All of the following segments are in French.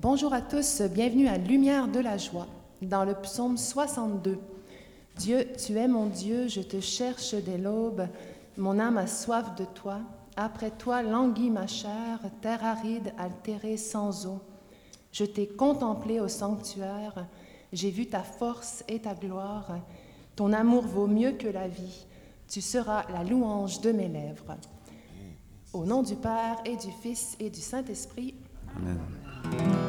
Bonjour à tous, bienvenue à Lumière de la joie dans le psaume 62. Dieu, tu es mon Dieu, je te cherche dès l'aube, mon âme a soif de toi. Après toi languit ma chair, terre aride, altérée sans eau. Je t'ai contemplé au sanctuaire, j'ai vu ta force et ta gloire. Ton amour vaut mieux que la vie, tu seras la louange de mes lèvres. Au nom du Père et du Fils et du Saint-Esprit. Amen. j'appelais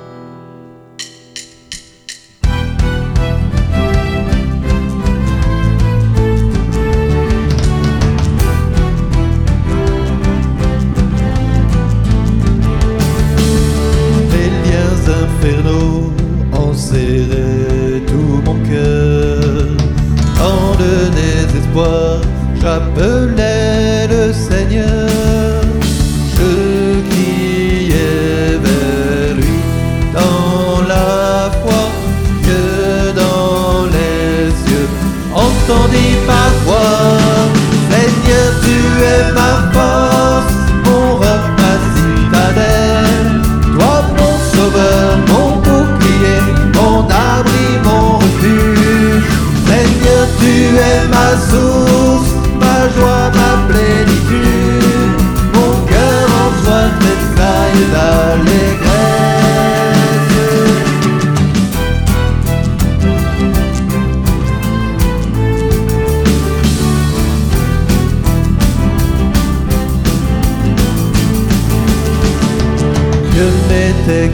Entendis ma voix, Seigneur, tu es ma force, mon roc, ma citadelle, toi mon sauveur, mon bouclier, mon abri, mon refuge. Seigneur, tu es ma source joie, ma plénitude. Mon cœur en toi tressaille d'allégresse.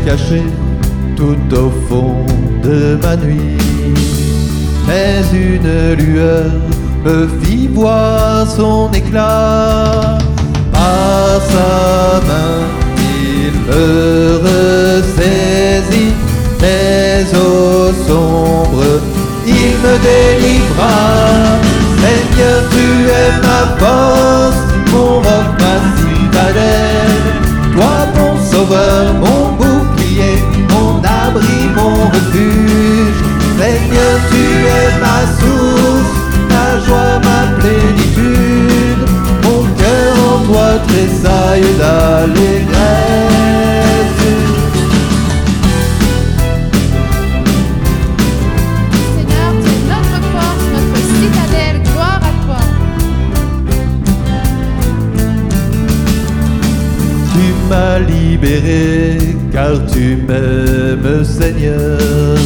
Caché tout au fond de ma nuit, mais une lueur me fit voir son éclat. Par sa main, il me ressaisit, mais eaux sombres, il me délivra. Seigneur, tu es ma force, d'allégresse. Seigneur, tu es notre force, notre citadelle. Gloire à toi. Tu m'as libéré car tu m'aimes, Seigneur.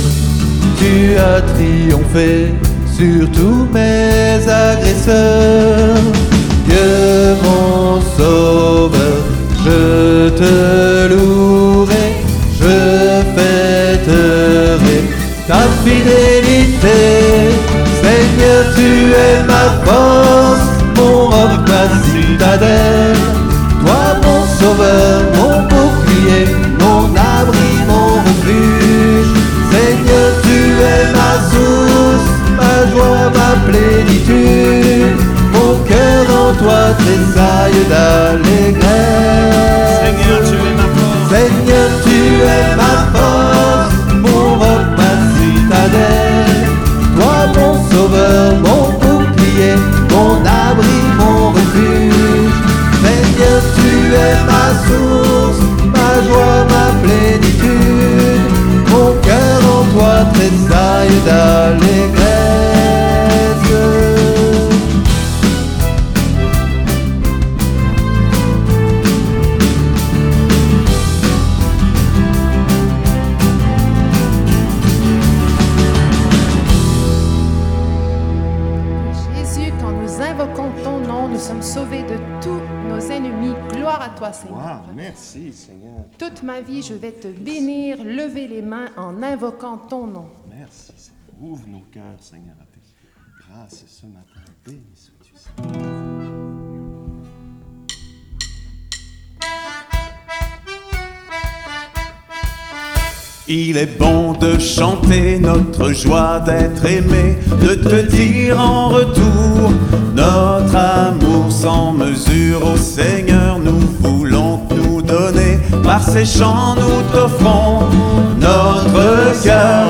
Tu as triomphé sur tous mes agresseurs. Dieu mon je te louerai, je fêterai ta fidélité. Seigneur, tu es ma force, mon roc, ma citadelle. Toi mon sauveur, mon bouclier, mon abri, mon refuge. Seigneur, tu es ma source joie, ma plénitude. Mon cœur en toi tressaille d'allégresse. Merci, Seigneur. Toute ma vie, je vais te bénir, lever les mains en invoquant ton nom. Merci, Seigneur. Ouvre nos cœurs, Seigneur, à tes grâces ce matin. Béni sois-tu, Seigneur. Il est bon de chanter notre joie d'être aimé, de te dire en retour notre amour sans mesure au Seigneur. Nous voulons par ces chants nous t'offrons notre cœur.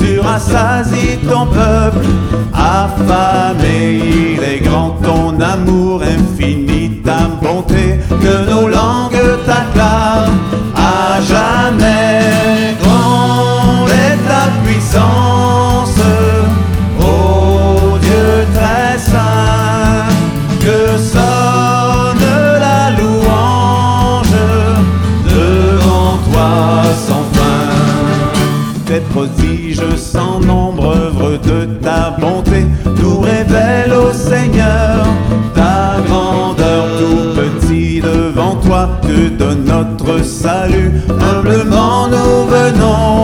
Tu rassasies ton peuple. Affamé, il est grand ton amour infini, ta bonté, salut, humblement nous venons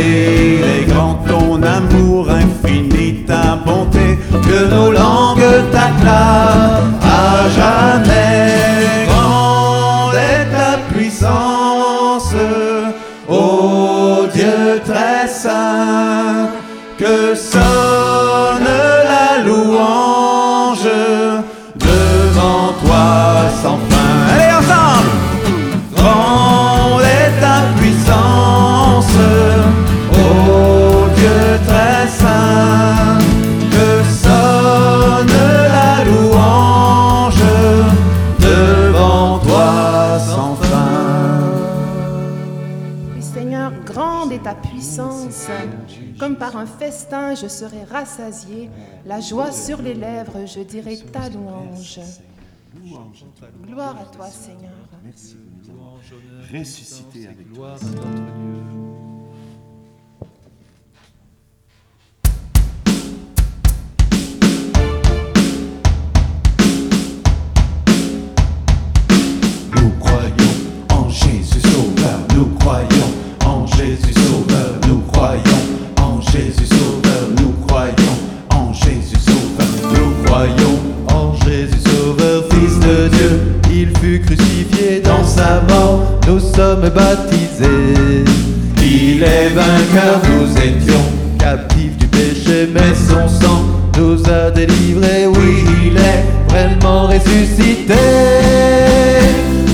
affamé. Par un festin, je serai rassasié. La joie sur les lèvres, je dirai ta louange. Gloire à toi, Seigneur. Ressuscité avec toi.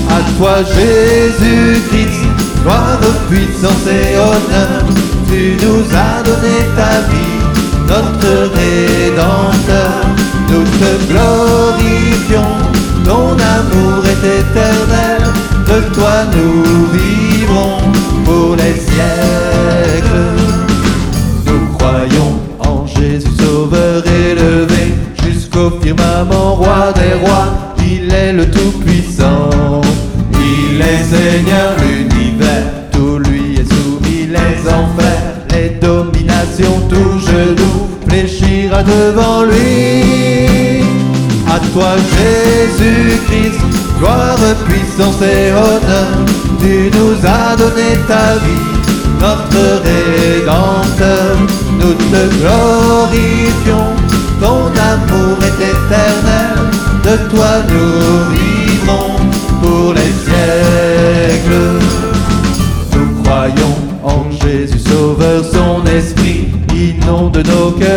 À toi, Jésus-Christ, gloire, puissance et honneur. Tu nous as donné ta vie, notre Rédempteur. Nous te glorifions, ton amour est éternel. De toi nous vivrons pour les siècles. Nous croyons en Jésus Sauveur élevé jusqu'au firmament, roi des rois. Il est le Tout-Puissant. Il est Seigneur l'univers. Tout lui est soumis, les enfers, les dominations, tout genou fléchira devant lui. À toi Jésus-Christ, gloire, puissance et honneur. Tu nous as donné ta vie, notre Rédempteur. Nous te glorifions, ton amour est éternel. De toi nous vivrons pour les siècles. Nous croyons en Jésus Sauveur, son esprit inonde nos cœurs,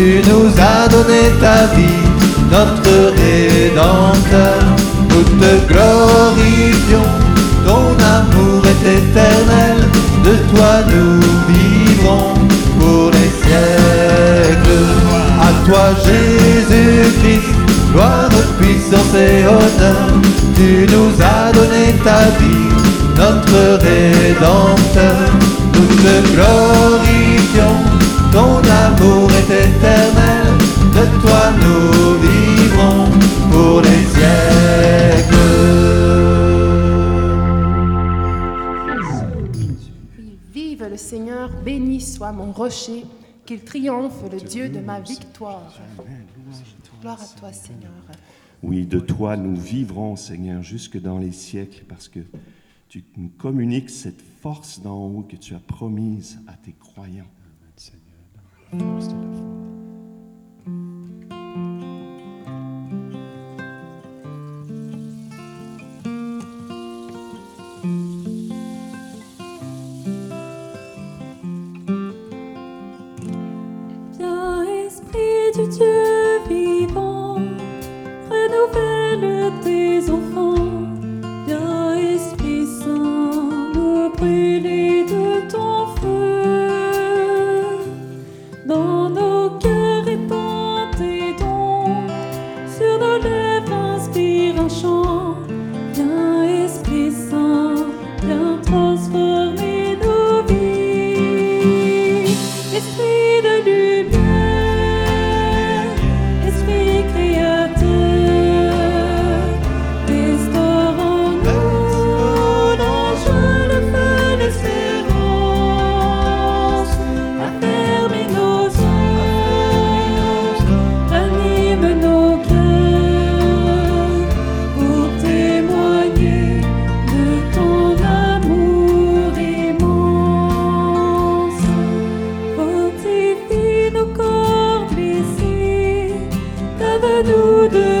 Tu nous as donné ta vie, notre Rédempteur. Nous te glorifions, ton amour est éternel. De toi nous vivrons pour les siècles. À toi Jésus-Christ, gloire, puissance et honneur. Tu nous as donné ta vie, notre Rédempteur. Nous te glorifions, ton amour est éternel. le Seigneur, béni soit mon rocher, qu'il triomphe le Dieu de ma victoire. Gloire à toi, Seigneur. Oui, de toi nous vivrons, Seigneur, jusque dans les siècles, parce que tu nous communiques cette force d'en haut que tu as promise à tes croyants. Amen, Seigneur. to do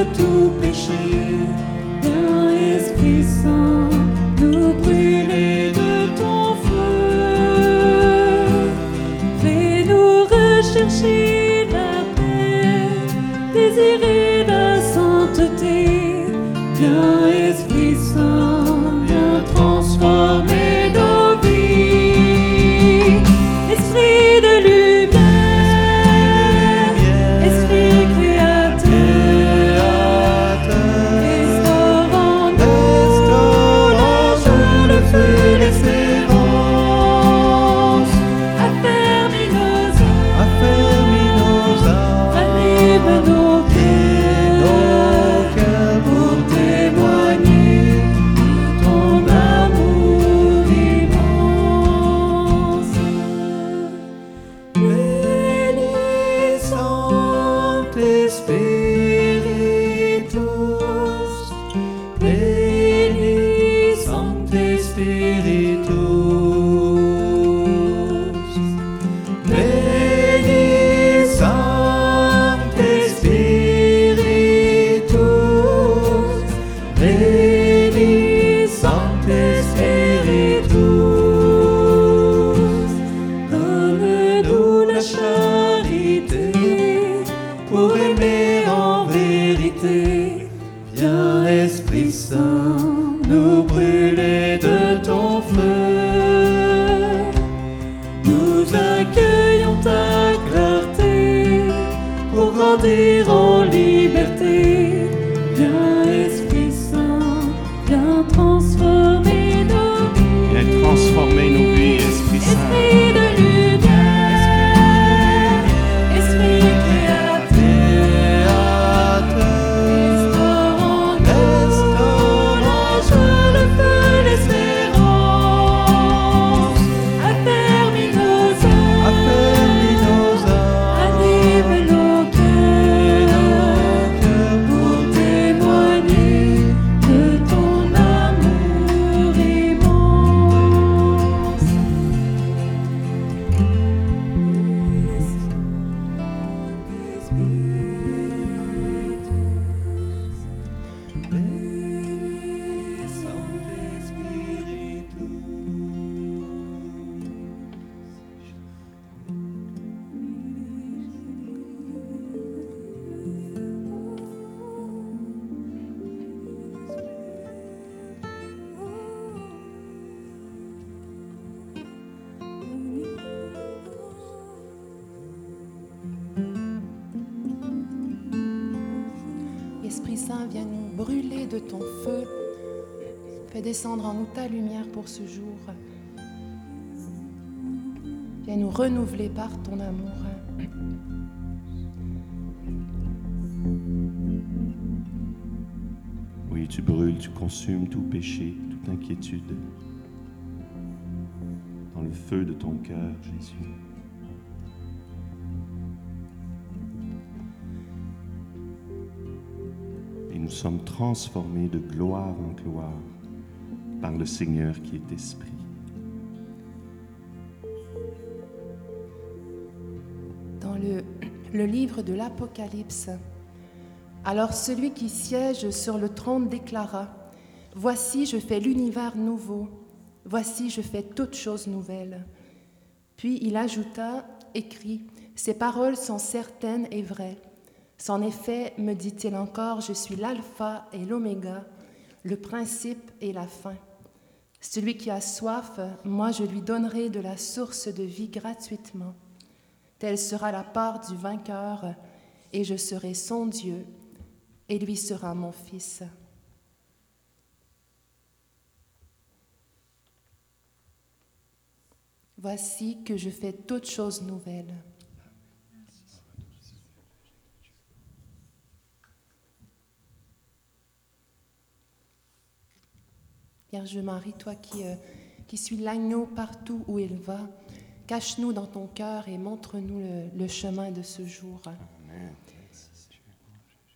tu Viens Esprit Saint, nous brûle. de ton feu. Fais descendre en nous ta lumière pour ce jour. Viens nous renouveler par ton amour. Oui, tu brûles, tu consumes tout péché, toute inquiétude. Dans le feu de ton cœur, Jésus. Sommes transformés de gloire en gloire par le Seigneur qui est Esprit. Dans le, le livre de l'Apocalypse, alors celui qui siège sur le trône déclara, Voici, je fais l'univers nouveau, voici, je fais toutes choses nouvelles. Puis il ajouta, écrit, Ces paroles sont certaines et vraies. C'en effet, me dit-il encore, je suis l'alpha et l'oméga, le principe et la fin. Celui qui a soif, moi je lui donnerai de la source de vie gratuitement. Telle sera la part du vainqueur, et je serai son Dieu, et lui sera mon fils. Voici que je fais toutes choses nouvelles. Vierge Marie, toi qui, euh, qui suis l'agneau partout où il va, cache-nous dans ton cœur et montre-nous le, le chemin de ce jour.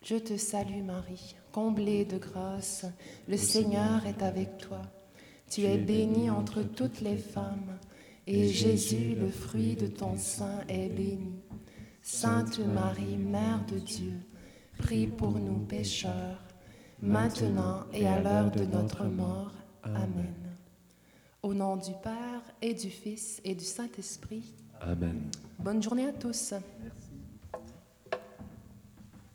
Je te salue Marie, comblée de grâce, le Seigneur est avec toi. Tu es bénie entre toutes les femmes, et Jésus, le fruit de ton sein, est béni. Sainte Marie, Mère de Dieu, prie pour nous pécheurs, maintenant et à l'heure de notre mort. Amen. Au nom du Père et du Fils et du Saint-Esprit. Amen. Bonne journée à tous. Merci.